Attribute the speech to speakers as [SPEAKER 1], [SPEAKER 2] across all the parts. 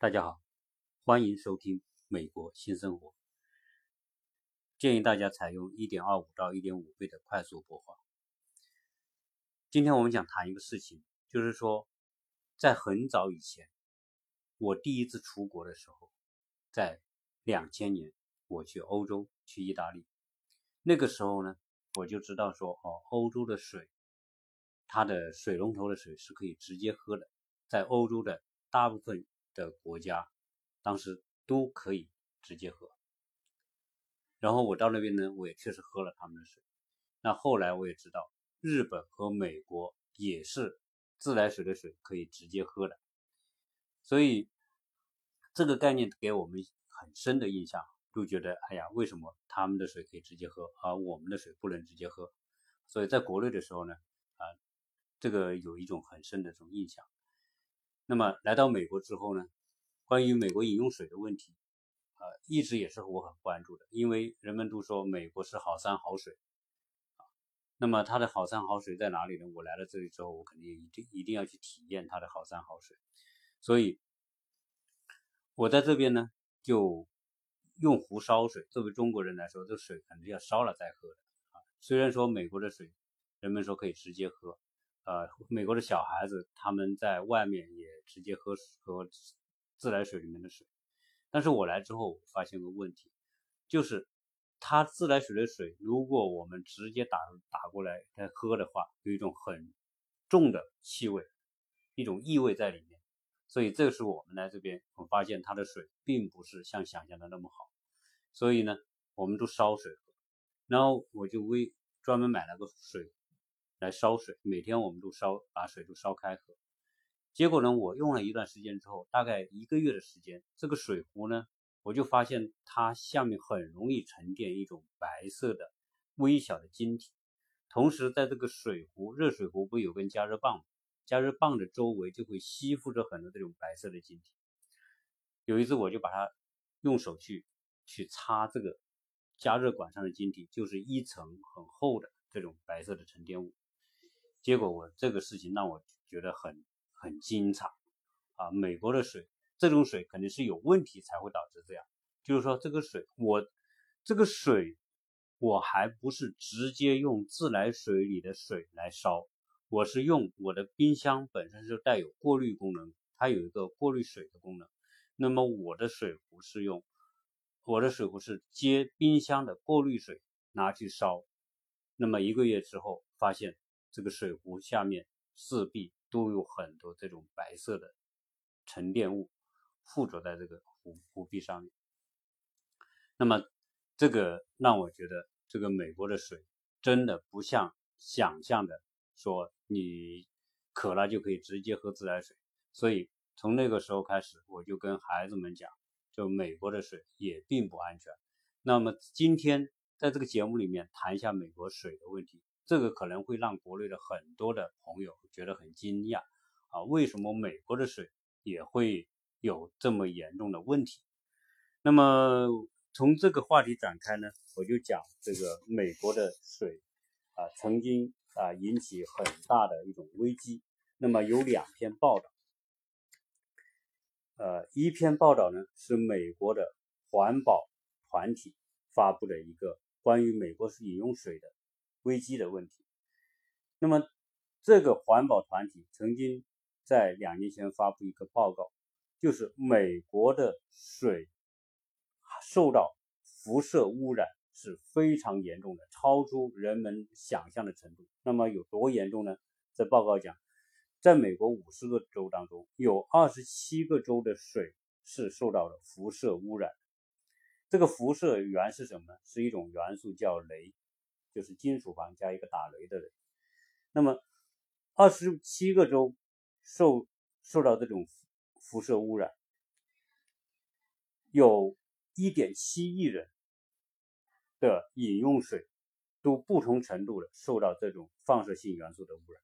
[SPEAKER 1] 大家好，欢迎收听《美国新生活》。建议大家采用1.25到1.5倍的快速播放。今天我们想谈一个事情，就是说，在很早以前，我第一次出国的时候，在2000年，我去欧洲，去意大利。那个时候呢，我就知道说，哦，欧洲的水，它的水龙头的水是可以直接喝的，在欧洲的大部分。的国家，当时都可以直接喝。然后我到那边呢，我也确实喝了他们的水。那后来我也知道，日本和美国也是自来水的水可以直接喝的。所以这个概念给我们很深的印象，就觉得哎呀，为什么他们的水可以直接喝，而我们的水不能直接喝？所以在国内的时候呢，啊，这个有一种很深的这种印象。那么来到美国之后呢，关于美国饮用水的问题，啊，一直也是我很关注的，因为人们都说美国是好山好水，啊，那么它的好山好水在哪里呢？我来了这里之后，我肯定一定一定要去体验它的好山好水，所以，我在这边呢就用壶烧水。作为中国人来说，这水肯定要烧了再喝的啊。虽然说美国的水，人们说可以直接喝。呃，美国的小孩子他们在外面也直接喝喝自来水里面的水，但是我来之后发现个问题，就是它自来水的水，如果我们直接打打过来来喝的话，有一种很重的气味，一种异味在里面，所以这是我们来这边，我发现它的水并不是像想象的那么好，所以呢，我们都烧水喝，然后我就为专门买了个水。来烧水，每天我们都烧，把水都烧开喝。结果呢，我用了一段时间之后，大概一个月的时间，这个水壶呢，我就发现它下面很容易沉淀一种白色的微小的晶体。同时，在这个水壶，热水壶不有根加热棒，加热棒的周围就会吸附着很多这种白色的晶体。有一次，我就把它用手去去擦这个加热管上的晶体，就是一层很厚的这种白色的沉淀物。结果我这个事情让我觉得很很惊诧啊！美国的水，这种水肯定是有问题才会导致这样。就是说这个水，我这个水我还不是直接用自来水里的水来烧，我是用我的冰箱本身是带有过滤功能，它有一个过滤水的功能。那么我的水壶是用我的水壶是接冰箱的过滤水拿去烧。那么一个月之后发现。这个水壶下面四壁都有很多这种白色的沉淀物附着在这个壶壶壁上面。那么这个让我觉得，这个美国的水真的不像想象的说你渴了就可以直接喝自来水。所以从那个时候开始，我就跟孩子们讲，就美国的水也并不安全。那么今天在这个节目里面谈一下美国水的问题。这个可能会让国内的很多的朋友觉得很惊讶啊，为什么美国的水也会有这么严重的问题？那么从这个话题展开呢，我就讲这个美国的水啊，曾经啊引起很大的一种危机。那么有两篇报道，呃，一篇报道呢是美国的环保团体发布的一个关于美国是饮用水的。危机的问题。那么，这个环保团体曾经在两年前发布一个报告，就是美国的水受到辐射污染是非常严重的，超出人们想象的程度。那么有多严重呢？在报告讲，在美国五十个州当中，有二十七个州的水是受到了辐射污染。这个辐射源是什么呢？是一种元素叫镭。就是金属旁加一个打雷的雷。那么，二十七个州受受到这种辐射污染，有一点七亿人的饮用水都不同程度的受到这种放射性元素的污染。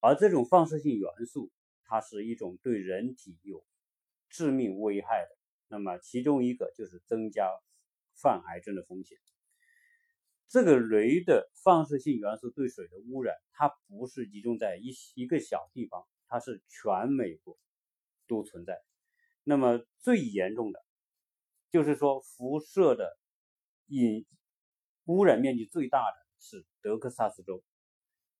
[SPEAKER 1] 而这种放射性元素，它是一种对人体有致命危害的。那么，其中一个就是增加患癌症的风险。这个镭的放射性元素对水的污染，它不是集中在一一个小地方，它是全美国都存在。那么最严重的，就是说辐射的引污染面积最大的是德克萨斯州。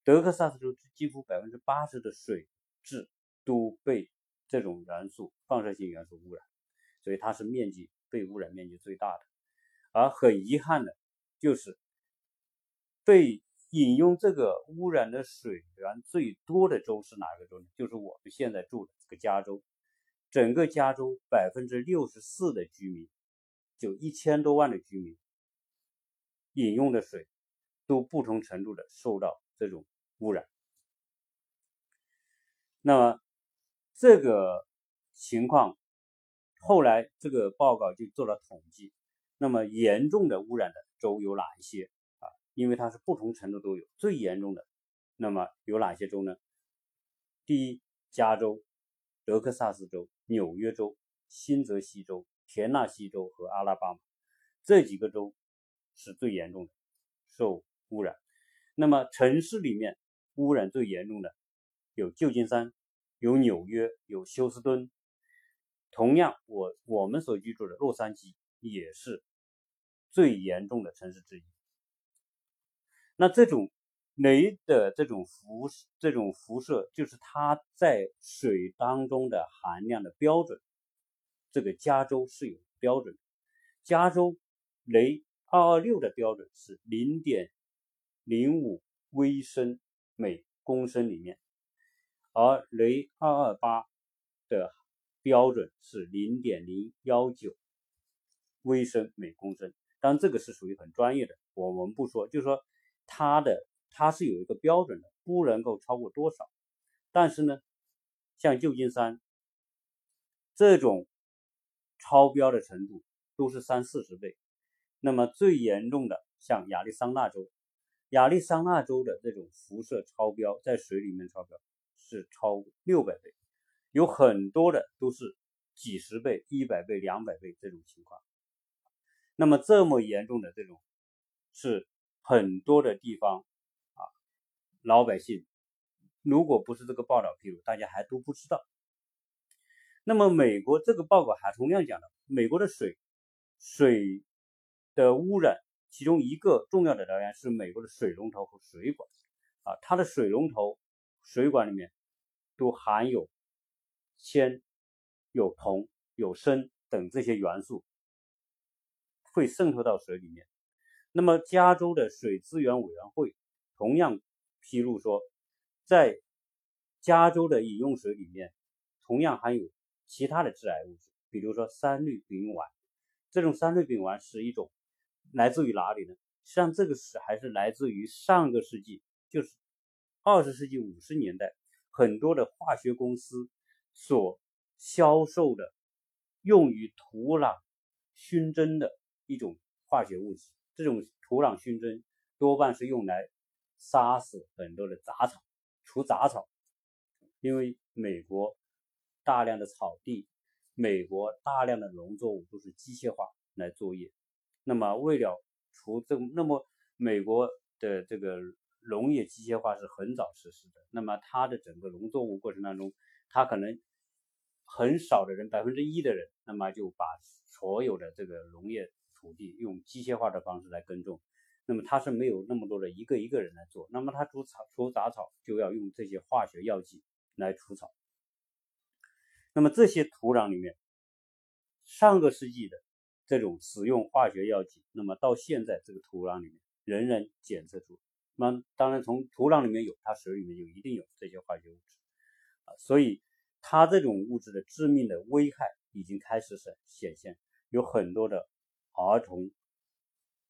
[SPEAKER 1] 德克萨斯州几乎百分之八十的水质都被这种元素放射性元素污染，所以它是面积被污染面积最大的。而很遗憾的，就是被饮用这个污染的水源最多的州是哪个州呢？就是我们现在住的这个加州。整个加州百分之六十四的居民，就一千多万的居民，饮用的水都不同程度的受到这种污染。那么这个情况，后来这个报告就做了统计。那么严重的污染的州有哪一些？因为它是不同程度都有，最严重的，那么有哪些州呢？第一，加州。德克萨斯州、纽约州、新泽西州、田纳西州和阿拉巴马这几个州是最严重的受污染。那么城市里面污染最严重的有旧金山、有纽约、有休斯敦。同样，我我们所居住的洛杉矶也是最严重的城市之一。那这种。镭的这种辐这种辐射，就是它在水当中的含量的标准。这个加州是有标准，加州镭二二六的标准是零点零五微升每公升里面，而镭二二八的标准是零点零幺九微升每公升。当然，这个是属于很专业的，我们不说，就是说它的。它是有一个标准的，不能够超过多少。但是呢，像旧金山这种超标的程度都是三四十倍。那么最严重的像亚利桑那州，亚利桑那州的这种辐射超标，在水里面超标是超六百倍，有很多的都是几十倍、一百倍、两百倍这种情况。那么这么严重的这种，是很多的地方啊。老百姓，如果不是这个报道披露，大家还都不知道。那么，美国这个报告还同样讲了，美国的水水的污染，其中一个重要的来源是美国的水龙头和水管啊，它的水龙头、水管里面都含有铅、有铜、有砷等这些元素，会渗透到水里面。那么，加州的水资源委员会同样。披露说，在加州的饮用水里面，同样含有其他的致癌物质，比如说三氯丙烷。这种三氯丙烷是一种来自于哪里呢？实际上，这个是还是来自于上个世纪，就是二十世纪五十年代，很多的化学公司所销售的用于土壤熏蒸的一种化学物质。这种土壤熏蒸多半是用来。杀死很多的杂草，除杂草，因为美国大量的草地，美国大量的农作物都是机械化来作业。那么为了除这，那么美国的这个农业机械化是很早实施的。那么它的整个农作物过程当中，它可能很少的人，百分之一的人，那么就把所有的这个农业土地用机械化的方式来耕种。那么它是没有那么多的一个一个人来做，那么它除草除杂草就要用这些化学药剂来除草。那么这些土壤里面，上个世纪的这种使用化学药剂，那么到现在这个土壤里面仍然检测出。那当然从土壤里面有，它水里面就一定有这些化学物质啊，所以它这种物质的致命的危害已经开始显显现，有很多的儿童，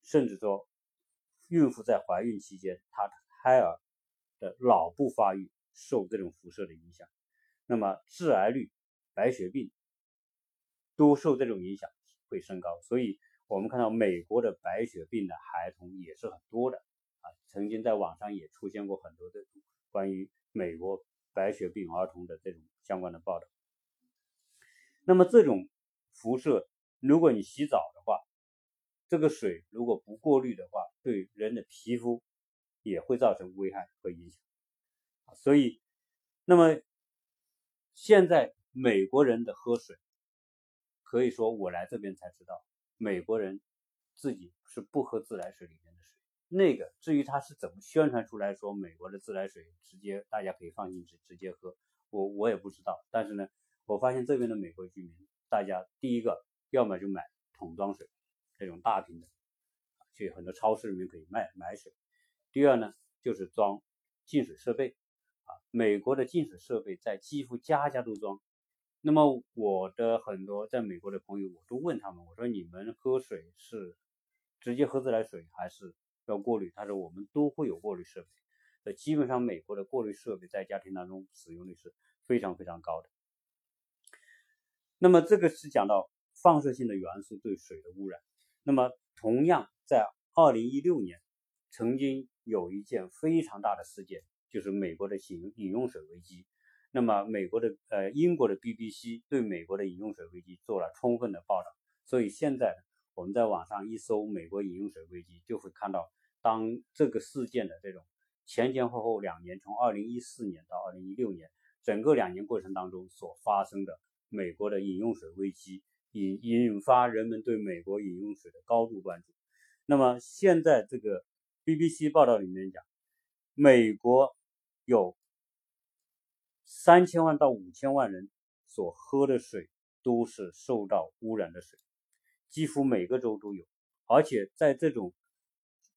[SPEAKER 1] 甚至说。孕妇在怀孕期间，她的胎儿的脑部发育受这种辐射的影响，那么致癌率、白血病都受这种影响会升高。所以，我们看到美国的白血病的孩童也是很多的啊。曾经在网上也出现过很多的关于美国白血病儿童的这种相关的报道。那么，这种辐射，如果你洗澡的话，这个水如果不过滤的话，对人的皮肤也会造成危害和影响。所以，那么现在美国人的喝水可以说我来这边才知道，美国人自己是不喝自来水里面的水。那个至于他是怎么宣传出来说美国的自来水直接大家可以放心直直接喝，我我也不知道。但是呢，我发现这边的美国居民，大家第一个要么就买桶装水，这种大瓶的，去很多超市里面可以卖买水。第二呢，就是装净水设备，啊，美国的净水设备在几乎家家都装。那么我的很多在美国的朋友，我都问他们，我说你们喝水是直接喝自来水还是要过滤？他说我们都会有过滤设备。那，基本上美国的过滤设备在家庭当中使用率是非常非常高的。那么这个是讲到放射性的元素对水的污染。那么同样在二零一六年，曾经有一件非常大的事件，就是美国的饮饮用水危机。那么，美国的呃，英国的 BBC 对美国的饮用水危机做了充分的报道，所以现在我们在网上一搜“美国饮用水危机”，就会看到当这个事件的这种前前后后两年，从二零一四年到二零一六年，整个两年过程当中所发生的美国的饮用水危机，引引发人们对美国饮用水的高度关注。那么现在这个 BBC 报道里面讲，美国有。三千万到五千万人所喝的水都是受到污染的水，几乎每个州都有。而且在这种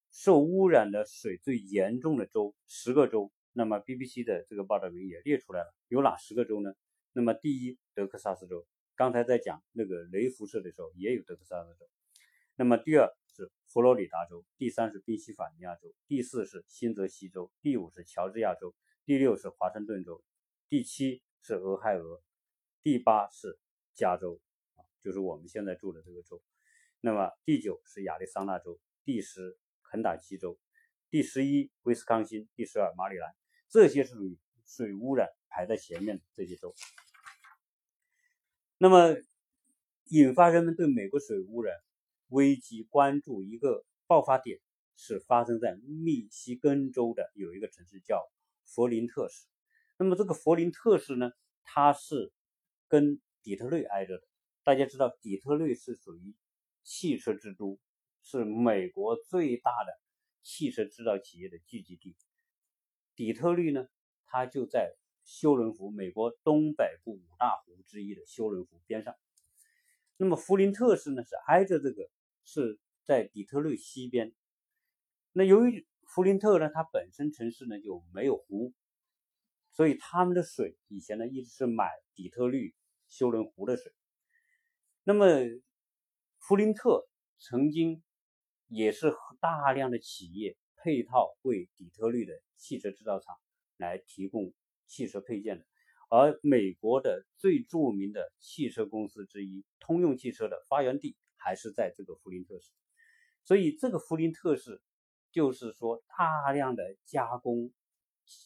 [SPEAKER 1] 受污染的水最严重的州，十个州，那么 BBC 的这个报道里面也列出来了，有哪十个州呢？那么第一，德克萨斯州，刚才在讲那个雷辐射的时候，也有德克萨斯州。那么第二是佛罗里达州，第三是宾夕法尼亚州，第四是新泽西州，第五是乔治亚州，第六是华盛顿州。第七是俄亥俄，第八是加州啊，就是我们现在住的这个州。那么第九是亚利桑那州，第十肯塔基州，第十一威斯康星，第十二马里兰，这些是属于水污染排在前面的这些州。那么引发人们对美国水污染危机关注一个爆发点是发生在密西根州的有一个城市叫佛林特市。那么这个佛林特市呢，它是跟底特律挨着的。大家知道，底特律是属于汽车之都，是美国最大的汽车制造企业的聚集地。底特律呢，它就在休伦湖，美国东北部五大湖之一的休伦湖边上。那么弗林特市呢，是挨着这个，是在底特律西边。那由于弗林特呢，它本身城市呢就没有湖。所以他们的水以前呢一直是买底特律休伦湖的水。那么弗林特曾经也是大量的企业配套为底特律的汽车制造厂来提供汽车配件的，而美国的最著名的汽车公司之一通用汽车的发源地还是在这个弗林特市。所以这个弗林特市就是说大量的加工。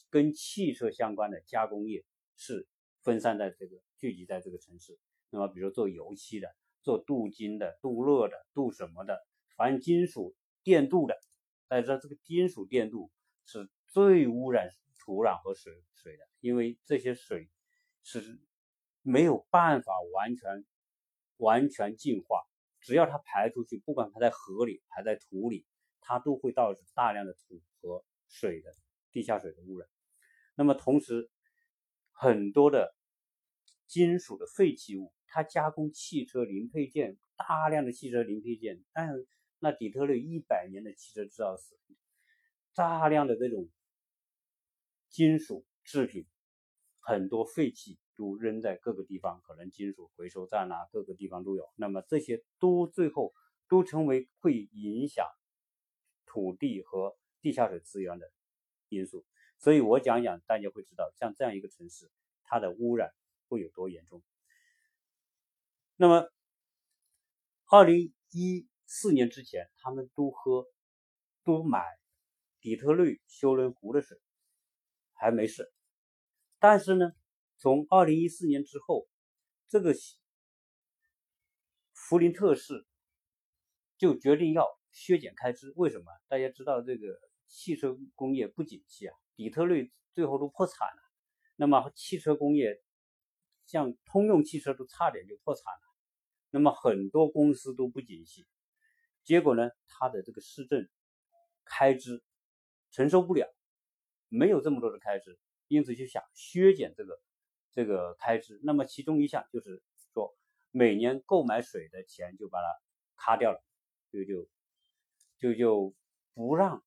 [SPEAKER 1] 跟汽车相关的加工业是分散在这个聚集在这个城市。那么，比如做油漆的、做镀金的、镀铬的、镀什么的，反正金属电镀的。大家知道，这个金属电镀是最污染土壤和水水的，因为这些水是没有办法完全完全净化，只要它排出去，不管它在河里、排在土里，它都会导致大量的土和水的。地下水的污染，那么同时很多的金属的废弃物，它加工汽车零配件，大量的汽车零配件，但那底特律一百年的汽车制造史，大量的这种金属制品，很多废弃都扔在各个地方，可能金属回收站啊，各个地方都有。那么这些都最后都成为会影响土地和地下水资源的。因素，所以我讲讲，大家会知道，像这样一个城市，它的污染会有多严重。那么，二零一四年之前，他们都喝，都买底特律休伦湖的水，还没事。但是呢，从二零一四年之后，这个弗林特市就决定要削减开支。为什么？大家知道这个。汽车工业不景气啊，底特律最后都破产了。那么汽车工业，像通用汽车都差点就破产了。那么很多公司都不景气，结果呢，他的这个市政开支承受不了，没有这么多的开支，因此就想削减这个这个开支。那么其中一项就是说，每年购买水的钱就把它卡掉了，就就就就不让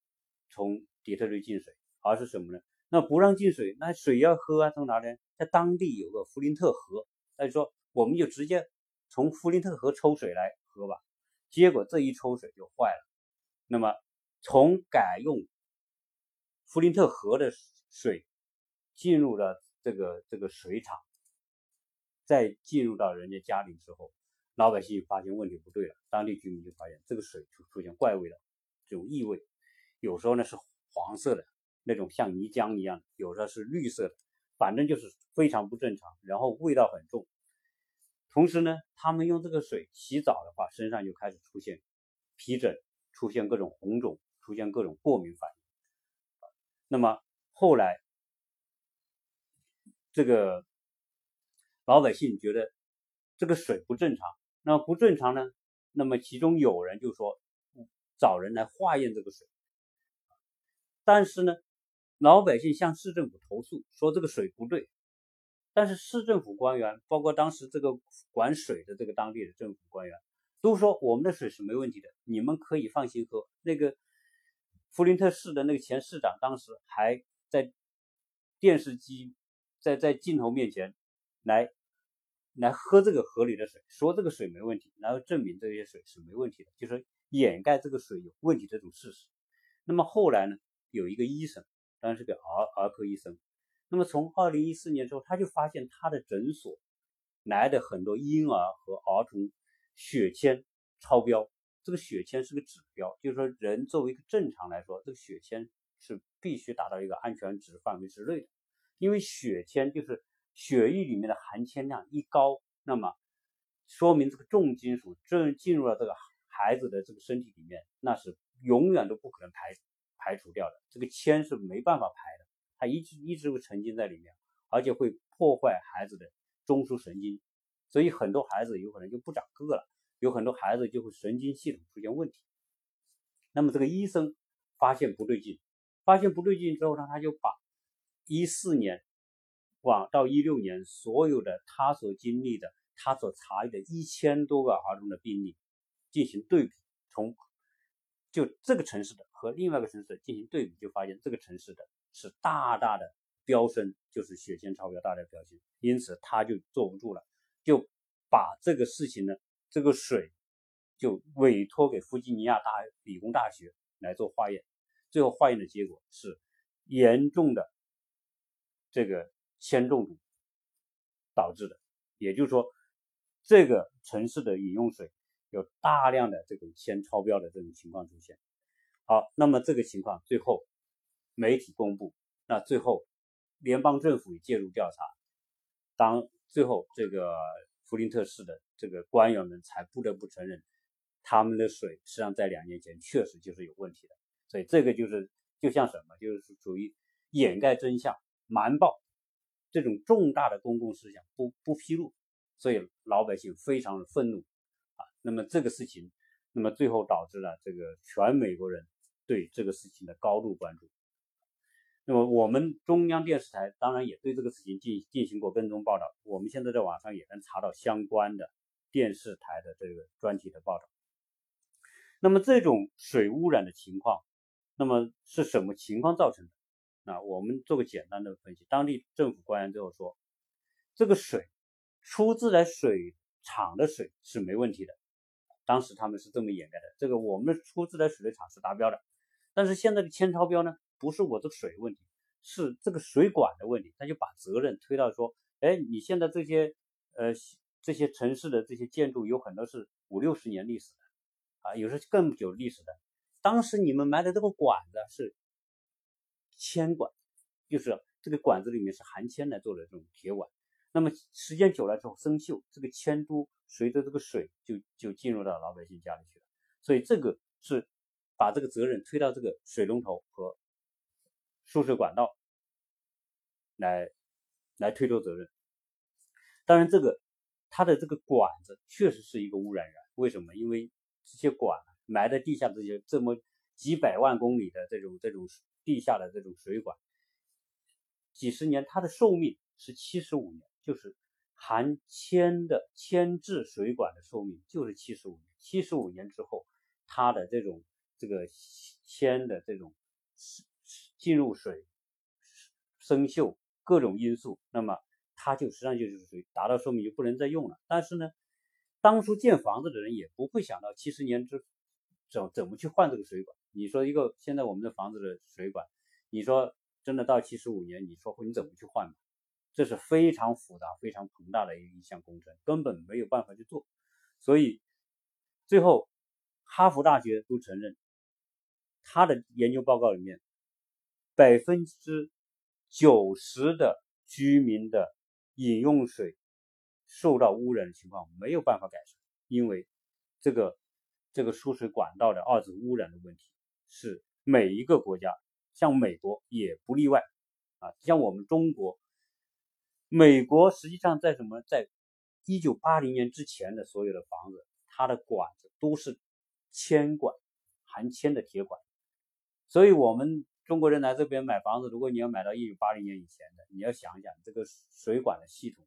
[SPEAKER 1] 从底特律进水，而是什么呢？那不让进水，那水要喝啊，从哪里？在当地有个弗林特河，那就说我们就直接从弗林特河抽水来喝吧。结果这一抽水就坏了。那么从改用弗林特河的水进入了这个这个水厂，再进入到人家家里之后，老百姓发现问题不对了，当地居民就发现这个水出出现怪味了，这种异味，有时候呢是黄色的。那种像泥浆一样，有的是绿色的，反正就是非常不正常，然后味道很重。同时呢，他们用这个水洗澡的话，身上就开始出现皮疹，出现各种红肿，出现各种过敏反应。那么后来，这个老百姓觉得这个水不正常，那不正常呢？那么其中有人就说找人来化验这个水，但是呢？老百姓向市政府投诉说这个水不对，但是市政府官员，包括当时这个管水的这个当地的政府官员，都说我们的水是没问题的，你们可以放心喝。那个弗林特市的那个前市长当时还在电视机在在镜头面前来来喝这个河里的水，说这个水没问题，然后证明这些水是没问题的，就是掩盖这个水有问题这种事实。那么后来呢，有一个医生。当然是个儿儿科医生。那么从二零一四年之后，他就发现他的诊所来的很多婴儿和儿童血铅超标。这个血铅是个指标，就是说人作为一个正常来说，这个血铅是必须达到一个安全值范围之内的。因为血铅就是血液里面的含铅量一高，那么说明这个重金属正进入了这个孩子的这个身体里面，那是永远都不可能排。排除掉的这个铅是没办法排的，它一直一直会沉浸在里面，而且会破坏孩子的中枢神经，所以很多孩子有可能就不长个了，有很多孩子就会神经系统出现问题。那么这个医生发现不对劲，发现不对劲之后呢，他就把一四年往到一六年所有的他所经历的、他所查阅的一千多个儿童的病例进行对比，从就这个城市的和另外一个城市的进行对比，就发现这个城市的是大大的飙升，就是血铅超标大大飙升，因此他就坐不住了，就把这个事情呢，这个水就委托给弗吉尼亚大理工大学来做化验，最后化验的结果是严重的这个铅中毒导致的，也就是说，这个城市的饮用水。有大量的这种铅超标的这种情况出现，好，那么这个情况最后媒体公布，那最后联邦政府也介入调查，当最后这个弗林特市的这个官员们才不得不承认，他们的水实际上在两年前确实就是有问题的，所以这个就是就像什么，就是属于掩盖真相、瞒报这种重大的公共事项不不披露，所以老百姓非常的愤怒啊。那么这个事情，那么最后导致了这个全美国人对这个事情的高度关注。那么我们中央电视台当然也对这个事情进进行过跟踪报道，我们现在在网上也能查到相关的电视台的这个专题的报道。那么这种水污染的情况，那么是什么情况造成的？那我们做个简单的分析。当地政府官员最后说，这个水出自来水厂的水是没问题的。当时他们是这么掩盖的，这个我们出自来水的厂是达标的，但是现在的铅超标呢，不是我这个水问题，是这个水管的问题，他就把责任推到说，哎，你现在这些呃这些城市的这些建筑有很多是五六十年历史的，啊，有时更久历史的，当时你们埋的这个管子是铅管，就是这个管子里面是含铅来做的这种铁管。那么时间久了之后生锈，这个铅珠随着这个水就就进入到老百姓家里去了，所以这个是把这个责任推到这个水龙头和输水管道来来推脱责任。当然，这个它的这个管子确实是一个污染源。为什么？因为这些管埋在地下这些这么几百万公里的这种这种地下的这种水管，几十年它的寿命是七十五年，就是含铅的铅制水管的寿命就是七十五年。七十五年之后，它的这种这个铅的这种进入水生锈各种因素，那么它就实际上就是属于达到寿命就不能再用了。但是呢，当初建房子的人也不会想到七十年之怎怎么去换这个水管。你说一个现在我们的房子的水管，你说真的到七十五年，你说会你怎么去换？这是非常复杂、非常庞大的一一项工程，根本没有办法去做。所以最后，哈佛大学都承认，他的研究报告里面，百分之九十的居民的饮用水受到污染的情况没有办法改善，因为这个这个输水管道的二次污染的问题是每一个国家，像美国也不例外啊，像我们中国。美国实际上在什么？在一九八零年之前的所有的房子，它的管子都是铅管，含铅的铁管。所以，我们中国人来这边买房子，如果你要买到一九八零年以前的，你要想想这个水管的系统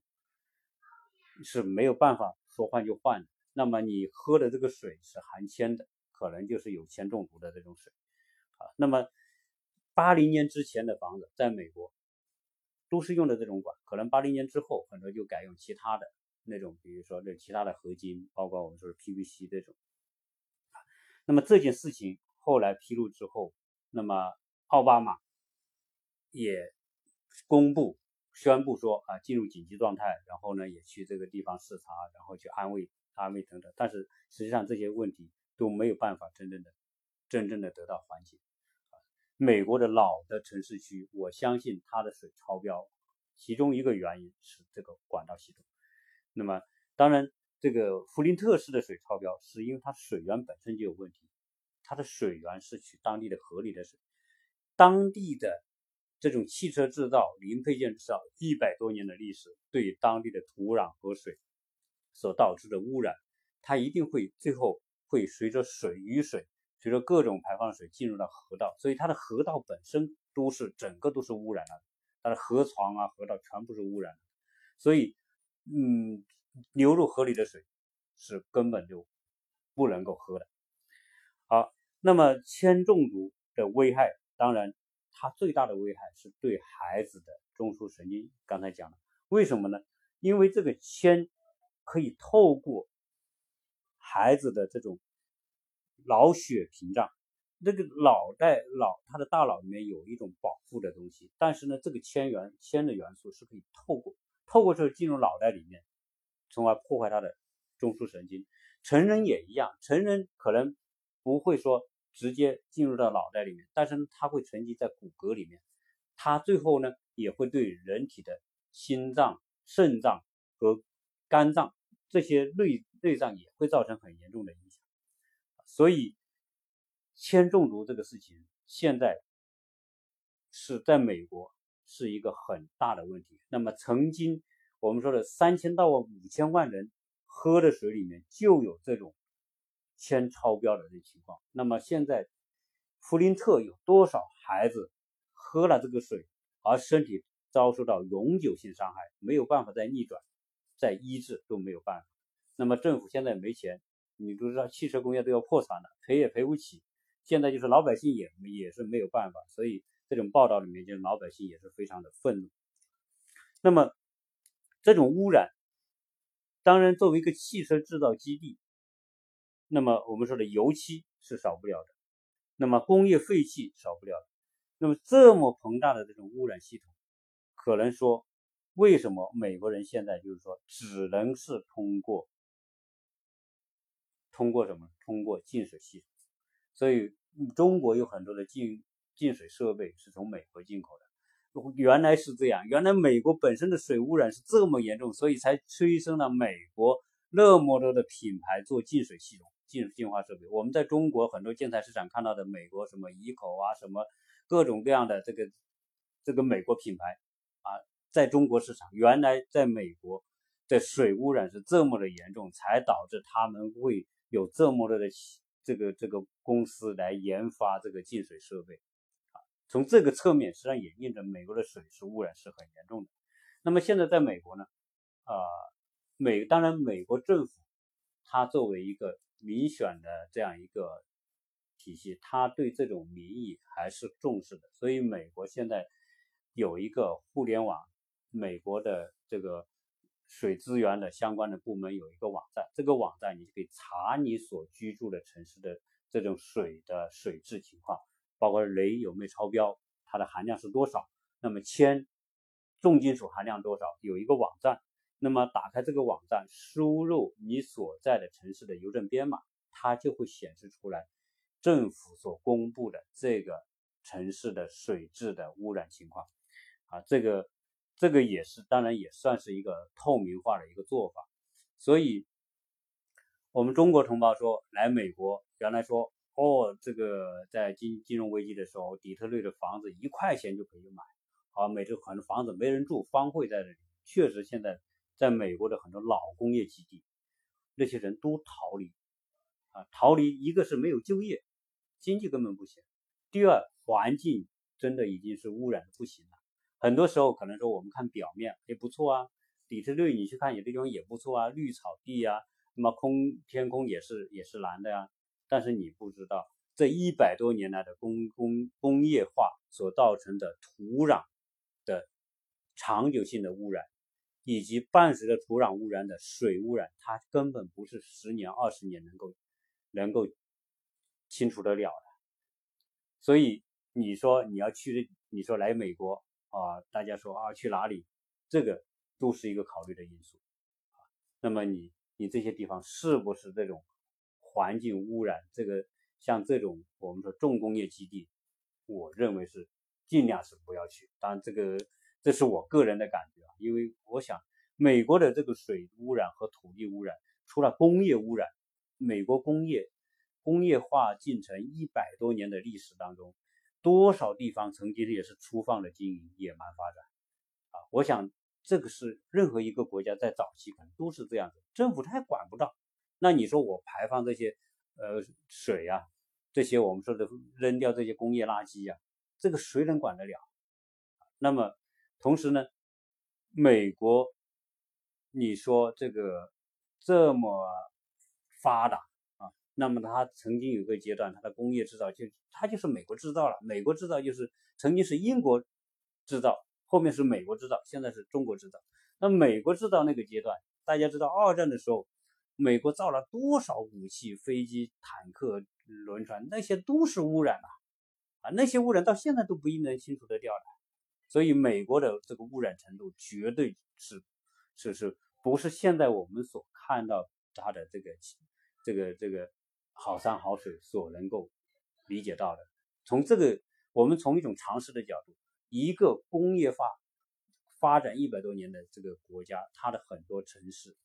[SPEAKER 1] 是没有办法说换就换的。那么，你喝的这个水是含铅的，可能就是有铅中毒的这种水。啊，那么八零年之前的房子，在美国。都是用的这种管，可能八零年之后很多就改用其他的那种，比如说这其他的合金，包括我们说的 PVC 这种。那么这件事情后来披露之后，那么奥巴马也公布宣布说啊进入紧急状态，然后呢也去这个地方视察，然后去安慰安慰等等。但是实际上这些问题都没有办法真正的真正的得到缓解。美国的老的城市区，我相信它的水超标，其中一个原因是这个管道系统。那么，当然，这个弗林特市的水超标，是因为它水源本身就有问题。它的水源是取当地的河里的水，当地的这种汽车制造、零配件制造一百多年的历史，对当地的土壤和水所导致的污染，它一定会最后会随着水雨水。随着各种排放水进入到河道，所以它的河道本身都是整个都是污染了，它的河床啊、河道全部是污染的，所以，嗯，流入河里的水是根本就不能够喝的。好，那么铅中毒的危害，当然它最大的危害是对孩子的中枢神经。刚才讲了，为什么呢？因为这个铅可以透过孩子的这种。脑血屏障，那个脑袋脑，他的大脑里面有一种保护的东西，但是呢，这个铅元铅的元素是可以透过透过之后进入脑袋里面，从而破坏他的中枢神经。成人也一样，成人可能不会说直接进入到脑袋里面，但是它会沉积在骨骼里面，它最后呢也会对人体的心脏、肾脏和肝脏这些内内脏也会造成很严重的影响。所以，铅中毒这个事情现在是在美国是一个很大的问题。那么，曾经我们说的三千到五千万人喝的水里面就有这种铅超标的这情况。那么，现在弗林特有多少孩子喝了这个水而身体遭受到永久性伤害，没有办法再逆转、再医治都没有办法。那么，政府现在没钱。你都知道，汽车工业都要破产了，赔也赔不起。现在就是老百姓也也是没有办法，所以这种报道里面，就是老百姓也是非常的愤怒。那么，这种污染，当然作为一个汽车制造基地，那么我们说的油漆是少不了的，那么工业废气少不了。那么这么庞大的这种污染系统，可能说，为什么美国人现在就是说，只能是通过。通过什么？通过净水系统，所以中国有很多的净净水设备是从美国进口的。原来是这样，原来美国本身的水污染是这么严重，所以才催生了美国那么多的品牌做净水系统、净净化设备。我们在中国很多建材市场看到的美国什么怡口啊，什么各种各样的这个这个美国品牌啊，在中国市场原来在美国。的水污染是这么的严重，才导致他们会有这么多的这个这个公司来研发这个净水设备啊。从这个侧面，实际上也印证美国的水是污染是很严重的。那么现在在美国呢，啊，美当然美国政府它作为一个民选的这样一个体系，它对这种民意还是重视的。所以美国现在有一个互联网，美国的这个。水资源的相关的部门有一个网站，这个网站你就可以查你所居住的城市的这种水的水质情况，包括镭有没有超标，它的含量是多少，那么铅、重金属含量多少，有一个网站。那么打开这个网站，输入你所在的城市的邮政编码，它就会显示出来政府所公布的这个城市的水质的污染情况。啊，这个。这个也是，当然也算是一个透明化的一个做法。所以，我们中国同胞说来美国，原来说哦，这个在金金融危机的时候，底特律的房子一块钱就可以买，啊，美洲很多房子没人住，荒废在这里。确实，现在在美国的很多老工业基地，那些人都逃离，啊，逃离一个是没有就业，经济根本不行；第二，环境真的已经是污染的不行。很多时候可能说我们看表面也不错啊，底特律你去看有的地方也不错啊，绿草地呀，那么空天空也是也是蓝的呀。但是你不知道这一百多年来的工工工业化所造成的土壤的长久性的污染，以及伴随着土壤污染的水污染，它根本不是十年二十年能够能够清除得了的。所以你说你要去，你说来美国。啊，大家说啊，去哪里？这个都是一个考虑的因素啊。那么你你这些地方是不是这种环境污染？这个像这种我们说重工业基地，我认为是尽量是不要去。当然，这个这是我个人的感觉啊，因为我想美国的这个水污染和土地污染，除了工业污染，美国工业工业化进程一百多年的历史当中。多少地方曾经也是粗放的经营、野蛮发展啊！我想这个是任何一个国家在早期可能都是这样子，政府它也管不到。那你说我排放这些呃水呀，这些我们说的扔掉这些工业垃圾呀，这个谁能管得了？那么同时呢，美国，你说这个这么发达。那么它曾经有个阶段，它的工业制造就它就是美国制造了。美国制造就是曾经是英国制造，后面是美国制造，现在是中国制造。那美国制造那个阶段，大家知道二战的时候，美国造了多少武器、飞机、坦克、轮船，那些都是污染啊！啊，那些污染到现在都不一定能清除得掉的。所以美国的这个污染程度绝对是是是不是现在我们所看到它的这个这个这个。好山好水所能够理解到的，从这个我们从一种常识的角度，一个工业化发展一百多年的这个国家，它的很多城市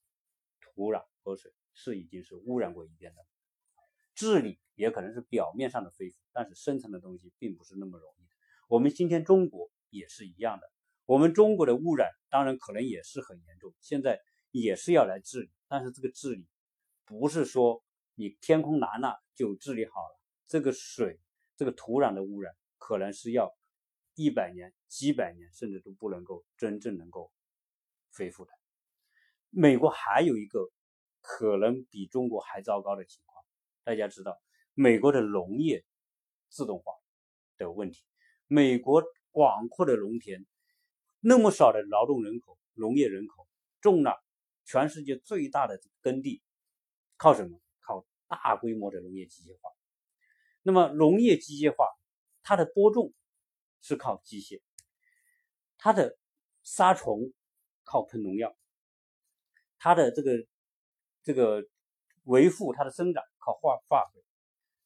[SPEAKER 1] 土壤和水是已经是污染过一遍的，治理也可能是表面上的恢复，但是深层的东西并不是那么容易的。我们今天中国也是一样的，我们中国的污染当然可能也是很严重，现在也是要来治理，但是这个治理不是说。你天空蓝了就治理好了，这个水、这个土壤的污染可能是要一百年、几百年，甚至都不能够真正能够恢复的。美国还有一个可能比中国还糟糕的情况，大家知道，美国的农业自动化的问题，美国广阔的农田，那么少的劳动人口、农业人口，种了全世界最大的耕地，靠什么？大规模的农业机械化，那么农业机械化，它的播种是靠机械，它的杀虫靠喷农药，它的这个这个维护它的生长靠化化肥。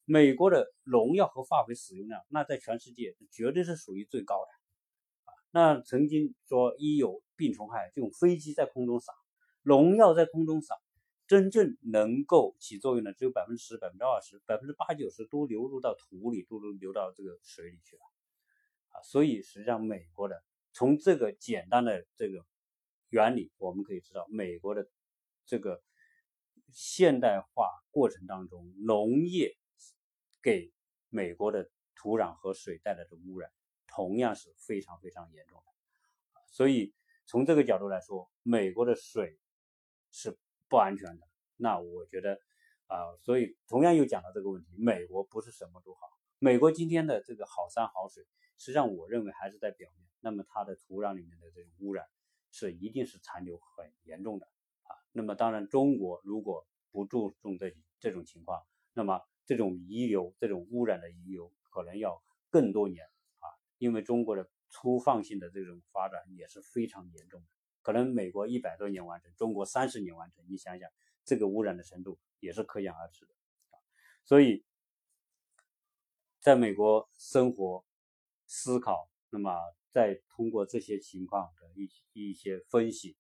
[SPEAKER 1] 美国的农药和化肥使用量，那在全世界绝对是属于最高的啊。那曾经说一有病虫害，就用飞机在空中撒，农药在空中撒。真正能够起作用的只有百分之十、百分之二十、百分之八九十都流入到土里，都流到这个水里去了啊！所以实际上，美国的从这个简单的这个原理，我们可以知道，美国的这个现代化过程当中，农业给美国的土壤和水带来的污染，同样是非常非常严重的。所以从这个角度来说，美国的水是不安全的。那我觉得啊，所以同样又讲到这个问题，美国不是什么都好。美国今天的这个好山好水，实际上我认为还是在表面。那么它的土壤里面的这种污染。是一定是残留很严重的啊。那么当然，中国如果不注重这这种情况，那么这种遗留、这种污染的遗留可能要更多年啊。因为中国的粗放性的这种发展也是非常严重的，可能美国一百多年完成，中国三十年完成。你想想，这个污染的程度也是可想而知的。所以，在美国生活、思考，那么。再通过这些情况的一一些分析，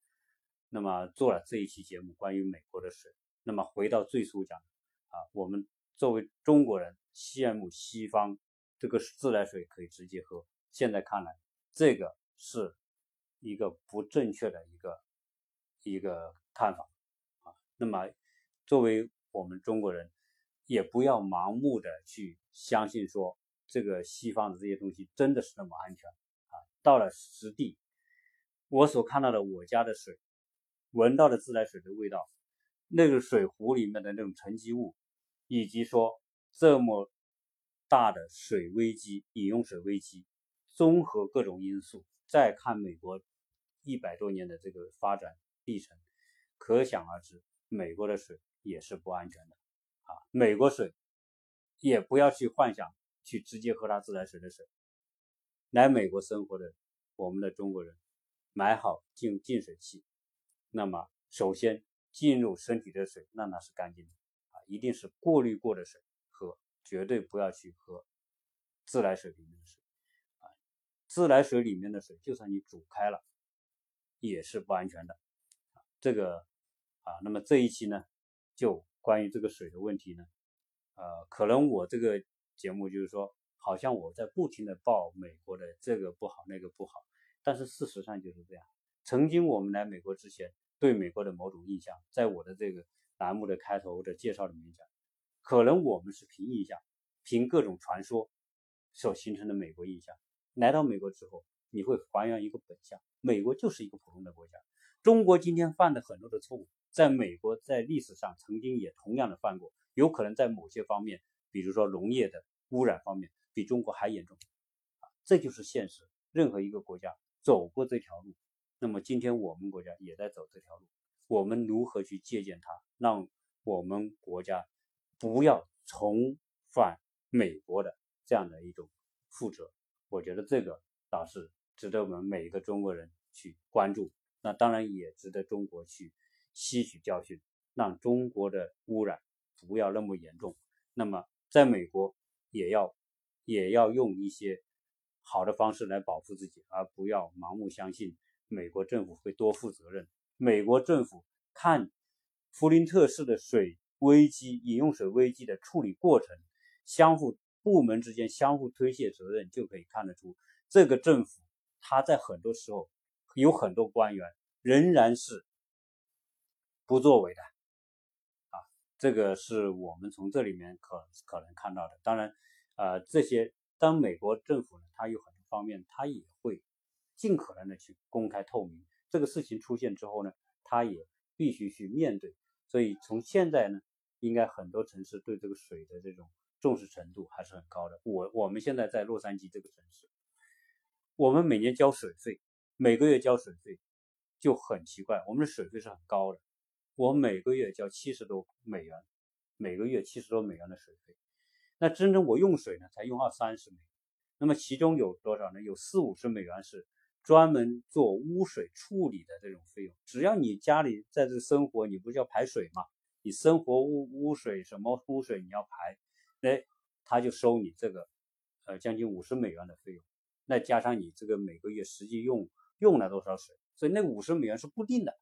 [SPEAKER 1] 那么做了这一期节目关于美国的水。那么回到最初讲啊，我们作为中国人羡慕西方这个自来水可以直接喝，现在看来这个是一个不正确的一个一个看法啊。那么作为我们中国人，也不要盲目的去相信说这个西方的这些东西真的是那么安全啊。到了实地，我所看到的我家的水，闻到的自来水的味道，那个水壶里面的那种沉积物，以及说这么大的水危机、饮用水危机，综合各种因素，再看美国一百多年的这个发展历程，可想而知，美国的水也是不安全的啊！美国水也不要去幻想去直接喝它自来水的水。来美国生活的我们的中国人，买好净净水器，那么首先进入身体的水，那那是干净的啊，一定是过滤过的水喝，绝对不要去喝自来水里面的水啊。自来水里面的水，就算你煮开了，也是不安全的。这个啊，那么这一期呢，就关于这个水的问题呢，呃，可能我这个节目就是说。好像我在不停的报美国的这个不好那个不好，但是事实上就是这样。曾经我们来美国之前，对美国的某种印象，在我的这个栏目的开头的介绍里面讲，可能我们是凭印象，凭各种传说所形成的美国印象。来到美国之后，你会还原一个本相，美国就是一个普通的国家。中国今天犯的很多的错误，在美国在历史上曾经也同样的犯过，有可能在某些方面，比如说农业的污染方面。比中国还严重，啊，这就是现实。任何一个国家走过这条路，那么今天我们国家也在走这条路。我们如何去借鉴它，让我们国家不要重返美国的这样的一种覆辙？我觉得这个倒是值得我们每一个中国人去关注。那当然也值得中国去吸取教训，让中国的污染不要那么严重。那么在美国也要。也要用一些好的方式来保护自己，而不要盲目相信美国政府会多负责任。美国政府看弗林特市的水危机、饮用水危机的处理过程，相互部门之间相互推卸责任，就可以看得出这个政府他在很多时候有很多官员仍然是不作为的啊，这个是我们从这里面可可能看到的。当然。呃，这些当美国政府呢，它有很多方面，它也会尽可能的去公开透明。这个事情出现之后呢，它也必须去面对。所以从现在呢，应该很多城市对这个水的这种重视程度还是很高的。我我们现在在洛杉矶这个城市，我们每年交水费，每个月交水费就很奇怪，我们的水费是很高的，我每个月交七十多美元，每个月七十多美元的水费。那真正我用水呢，才用二三十美元，那么其中有多少呢？有四五十美元是专门做污水处理的这种费用。只要你家里在这生活，你不叫排水嘛？你生活污污水什么污水你要排，哎，他就收你这个呃将近五十美元的费用。那加上你这个每个月实际用用了多少水，所以那五十美元是固定的，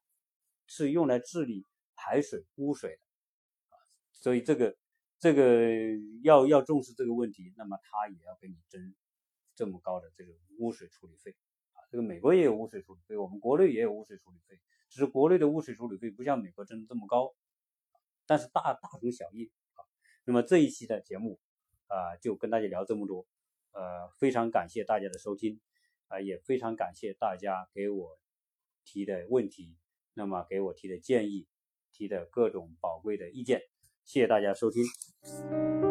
[SPEAKER 1] 是用来治理排水污水的啊。所以这个。这个要要重视这个问题，那么他也要给你征这么高的这个污水处理费啊，这个美国也有污水处理费，我们国内也有污水处理费，只是国内的污水处理费不像美国征这么高，但是大大同小异啊。那么这一期的节目啊，就跟大家聊这么多，呃，非常感谢大家的收听啊，也非常感谢大家给我提的问题，那么给我提的建议，提的各种宝贵的意见，谢谢大家收听。